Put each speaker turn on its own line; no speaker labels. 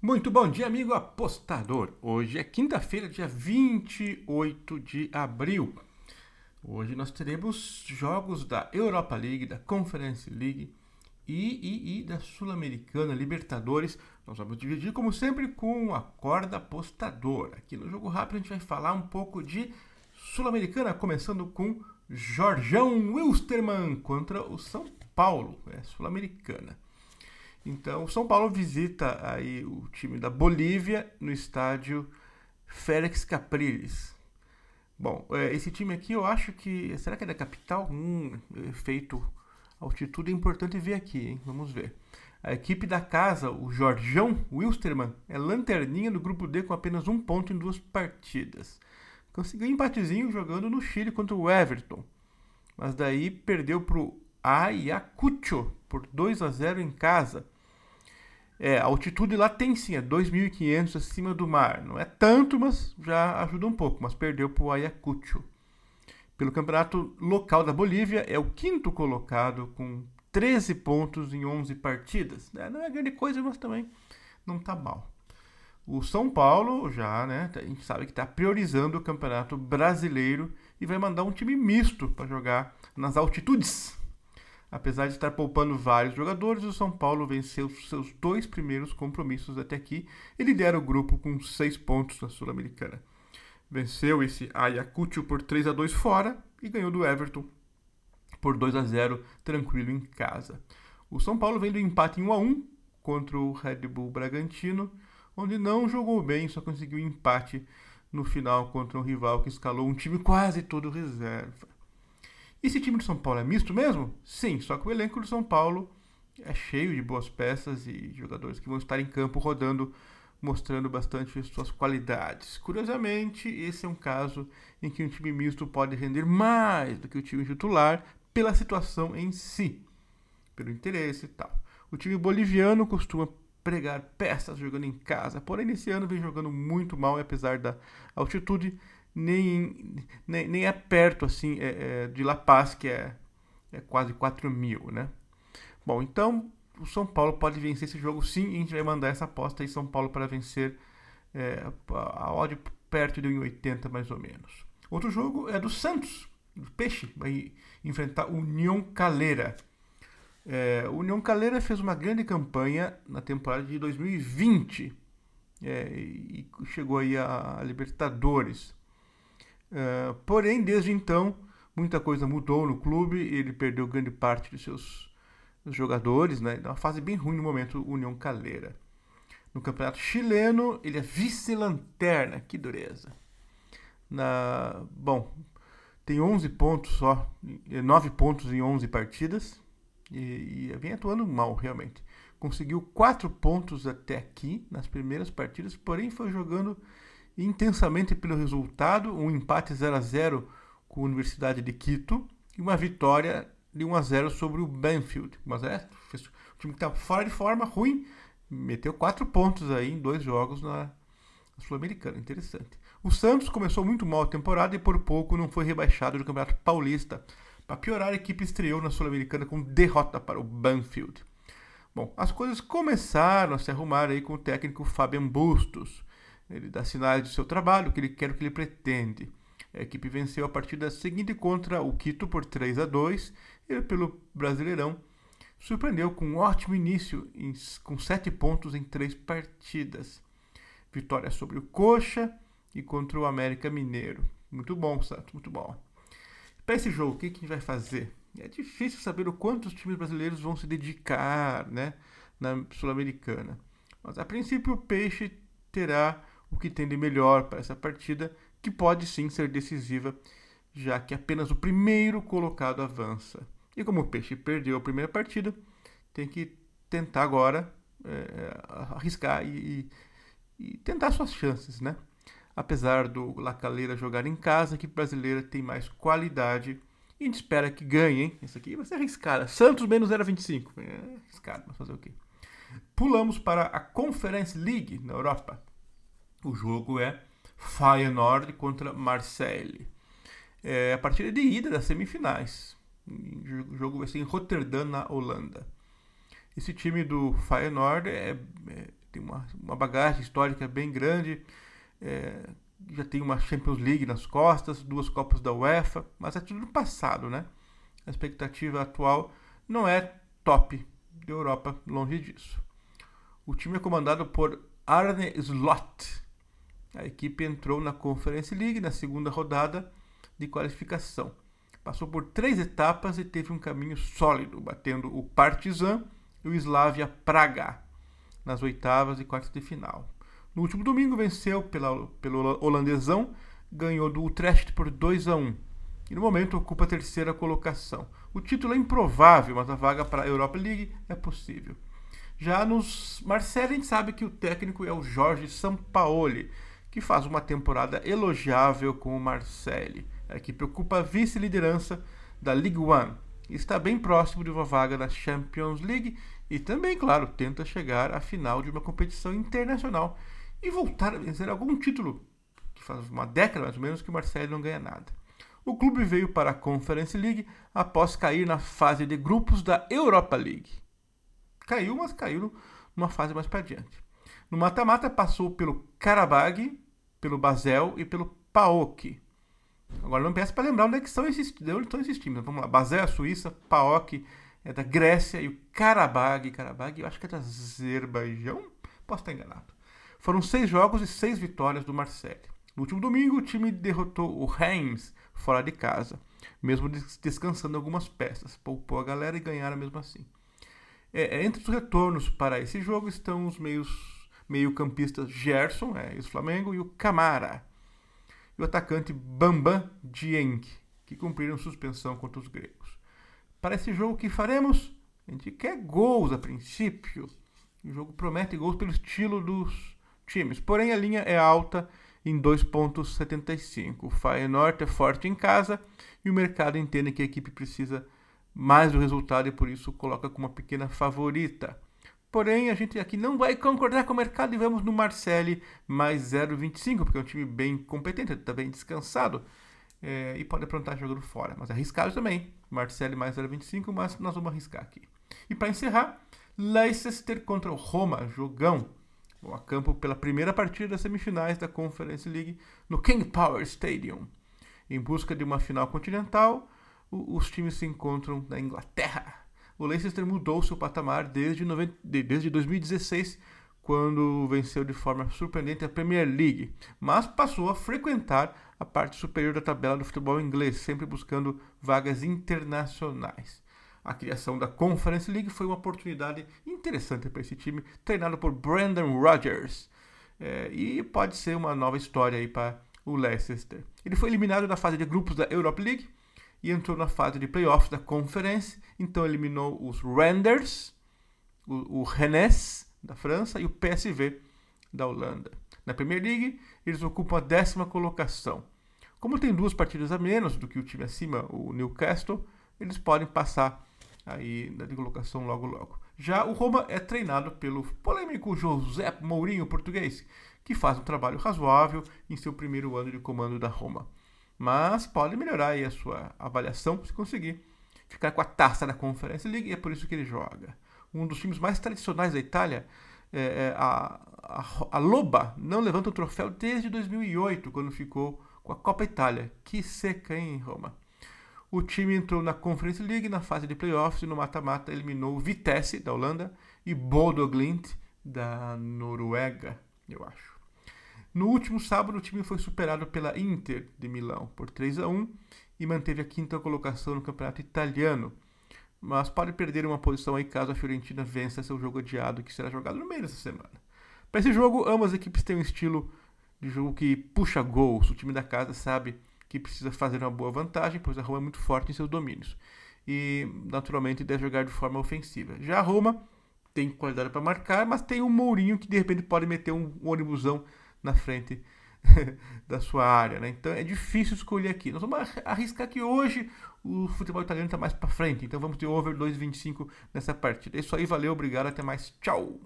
Muito bom dia, amigo apostador. Hoje é quinta-feira, dia 28 de abril. Hoje nós teremos jogos da Europa League, da Conference League e, e, e da Sul-Americana Libertadores. Nós vamos dividir, como sempre, com a corda apostadora. Aqui no Jogo Rápido a gente vai falar um pouco de Sul-Americana, começando com Jorjão Wilstermann contra o São Paulo, é Sul-Americana. Então, o São Paulo visita aí o time da Bolívia no estádio Félix Capriles. Bom, é, esse time aqui eu acho que. Será que é da capital? Hum, efeito altitude é importante ver aqui, hein? Vamos ver. A equipe da casa, o Jorjão Wilstermann, é lanterninha do grupo D com apenas um ponto em duas partidas. Conseguiu um empatezinho jogando no Chile contra o Everton. Mas daí perdeu para o Ayacucho por 2 a 0 em casa. É, a altitude lá tem sim, é 2.500 acima do mar. Não é tanto, mas já ajuda um pouco. Mas perdeu para o Ayacucho. Pelo campeonato local da Bolívia, é o quinto colocado com 13 pontos em 11 partidas. É, não é grande coisa, mas também não está mal. O São Paulo já, né, a gente sabe que está priorizando o campeonato brasileiro e vai mandar um time misto para jogar nas altitudes Apesar de estar poupando vários jogadores, o São Paulo venceu seus dois primeiros compromissos até aqui e lidera o grupo com seis pontos na Sul-Americana. Venceu esse Ayacucho por 3 a 2 fora e ganhou do Everton por 2 a 0 tranquilo em casa. O São Paulo vem do empate em 1 a 1 contra o Red Bull Bragantino, onde não jogou bem, só conseguiu empate no final contra um rival que escalou um time quase todo reserva. Esse time do São Paulo é misto mesmo? Sim, só que o elenco do São Paulo é cheio de boas peças e jogadores que vão estar em campo rodando, mostrando bastante suas qualidades. Curiosamente, esse é um caso em que um time misto pode render mais do que o time titular pela situação em si, pelo interesse e tal. O time boliviano costuma pregar peças jogando em casa, porém nesse ano vem jogando muito mal e apesar da altitude nem, nem, nem é perto assim é, é, de La Paz, que é, é quase 4 mil, né? Bom, então o São Paulo pode vencer esse jogo sim, e a gente vai mandar essa aposta aí São Paulo para vencer é, a odd perto de 1,80 mais ou menos. Outro jogo é do Santos, do Peixe, vai enfrentar o União Calera. É, o União Calera fez uma grande campanha na temporada de 2020 é, e chegou aí a Libertadores. Uh, porém, desde então, muita coisa mudou no clube. Ele perdeu grande parte de seus jogadores, né? Uma fase bem ruim no momento, União Calera. No campeonato chileno, ele é vice-lanterna. Que dureza. Na, bom, tem 11 pontos só, 9 pontos em 11 partidas. E, e vem atuando mal, realmente. Conseguiu 4 pontos até aqui nas primeiras partidas, porém foi jogando intensamente pelo resultado, um empate 0 a 0 com a Universidade de Quito e uma vitória de 1 a 0 sobre o Banfield. Mas é, o time que está fora de forma, ruim, meteu quatro pontos aí em dois jogos na, na Sul-Americana. Interessante. O Santos começou muito mal a temporada e por pouco não foi rebaixado do Campeonato Paulista. Para piorar, a equipe estreou na Sul-Americana com derrota para o Banfield. Bom, as coisas começaram a se arrumar aí com o técnico Fabian Bustos. Ele dá sinais de seu trabalho, que ele quer o que ele pretende. A equipe venceu a partida seguinte contra o Quito por 3 a 2 e pelo Brasileirão surpreendeu com um ótimo início em, com 7 pontos em 3 partidas. Vitória sobre o Coxa e contra o América Mineiro. Muito bom, Santos, muito bom. Para esse jogo, o que a gente vai fazer? É difícil saber o quanto os times brasileiros vão se dedicar né, na Sul-Americana. Mas a princípio o Peixe terá o que tem de melhor para essa partida, que pode sim ser decisiva, já que apenas o primeiro colocado avança. E como o Peixe perdeu a primeira partida, tem que tentar agora é, arriscar e, e, tentar suas chances, né? Apesar do La Calera jogar em casa, equipe brasileira tem mais qualidade e a gente espera que ganhe, hein? Isso aqui vai ser arriscada. Santos menos 0,25. É arriscado, mas fazer o quê? Pulamos para a Conference League na Europa. O jogo é Feyenoord contra Marseille. É a partida de ida das semifinais. O jogo vai ser em Rotterdam, na Holanda. Esse time do Feyenoord é, é, tem uma, uma bagagem histórica bem grande, é, já tem uma Champions League nas costas, duas Copas da UEFA, mas é tudo no passado, né? A expectativa atual não é top da Europa, longe disso. O time é comandado por Arne Slot. A equipe entrou na Conference League na segunda rodada de qualificação. Passou por três etapas e teve um caminho sólido, batendo o Partizan e o Slavia Praga nas oitavas e quartas de final. No último domingo venceu pela, pelo holandesão, ganhou do Utrecht por 2 a 1 e no momento ocupa a terceira colocação. O título é improvável, mas a vaga para a Europa League é possível. Já nos Marseille, a gente sabe que o técnico é o Jorge Sampaoli, que faz uma temporada elogiável com o Marseille. A equipe ocupa a vice-liderança da Ligue 1 e está bem próximo de uma vaga na Champions League e também, claro, tenta chegar à final de uma competição internacional e voltar a vencer algum título, que faz uma década mais ou menos que o Marseille não ganha nada. O clube veio para a Conference League após cair na fase de grupos da Europa League. Caiu, mas caiu numa fase mais para adiante. No mata-mata passou pelo Karabag, pelo Basel e pelo PAOK. Agora não peço para lembrar onde é que são esses, onde estão esses times. Vamos lá, Basel é a Suíça, PAOK é da Grécia e o Karabag, Karabag eu acho que é da Azerbaijão, posso estar enganado. Foram seis jogos e seis vitórias do Marseille. No último domingo, o time derrotou o Reims fora de casa, mesmo descansando algumas peças. Poupou a galera e ganharam mesmo assim. É, é, entre os retornos para esse jogo estão os meios meio-campistas Gerson, é, ex-Flamengo, e o Camara. E o atacante Bambam Dieng, que cumpriram suspensão contra os gregos. Para esse jogo, o que faremos? A gente quer gols a princípio. O jogo promete gols pelo estilo dos times. Porém, a linha é alta em 2,75. O Feyenoord é forte em casa e o mercado entende que a equipe precisa mais do resultado e por isso coloca como uma pequena favorita. Porém, a gente aqui não vai concordar com o mercado e vamos no Marcelli mais 0,25, porque é um time bem competente, está bem descansado é, e pode aprontar jogando fora. Mas é arriscado também. Marcelli mais 0,25, mas nós vamos arriscar aqui. E para encerrar, Leicester contra o Roma, jogão a campo pela primeira partida das semifinais da Conference League no King Power Stadium. Em busca de uma final continental, os times se encontram na Inglaterra. O Leicester mudou seu patamar desde, 90, desde 2016, quando venceu de forma surpreendente a Premier League, mas passou a frequentar a parte superior da tabela do futebol inglês, sempre buscando vagas internacionais. A criação da Conference League foi uma oportunidade interessante para esse time, treinado por Brandon Rodgers. É, e pode ser uma nova história aí para o Leicester. Ele foi eliminado na fase de grupos da Europa League e entrou na fase de playoffs da Conference. Então eliminou os Renders, o, o Rennes da França e o PSV da Holanda. Na Premier League, eles ocupam a décima colocação. Como tem duas partidas a menos do que o time acima, o Newcastle, eles podem passar aí de colocação logo logo. Já o Roma é treinado pelo polêmico José Mourinho português, que faz um trabalho razoável em seu primeiro ano de comando da Roma. Mas pode melhorar aí a sua avaliação se conseguir ficar com a taça da Conference League e é por isso que ele joga. Um dos times mais tradicionais da Itália, é, é a, a, a Loba, não levanta o troféu desde 2008, quando ficou com a Copa Itália. Que seca, hein, Roma? O time entrou na Conference League na fase de playoffs e no mata-mata eliminou o Vitesse da Holanda e Bodo Glimt da Noruega, eu acho. No último sábado, o time foi superado pela Inter de Milão por 3 a 1 e manteve a quinta colocação no campeonato italiano. Mas pode perder uma posição aí caso a Fiorentina vença seu jogo adiado, que será jogado no meio dessa semana. Para esse jogo, ambas as equipes têm um estilo de jogo que puxa gols. O time da casa sabe que precisa fazer uma boa vantagem, pois a Roma é muito forte em seus domínios. E, naturalmente, deve jogar de forma ofensiva. Já a Roma tem qualidade para marcar, mas tem um Mourinho que de repente pode meter um ônibusão na frente da sua área, né? Então é difícil escolher aqui. Nós vamos arriscar que hoje o futebol italiano está mais para frente, então vamos ter over 2,25 nessa partida. É isso aí, valeu, obrigado, até mais, tchau!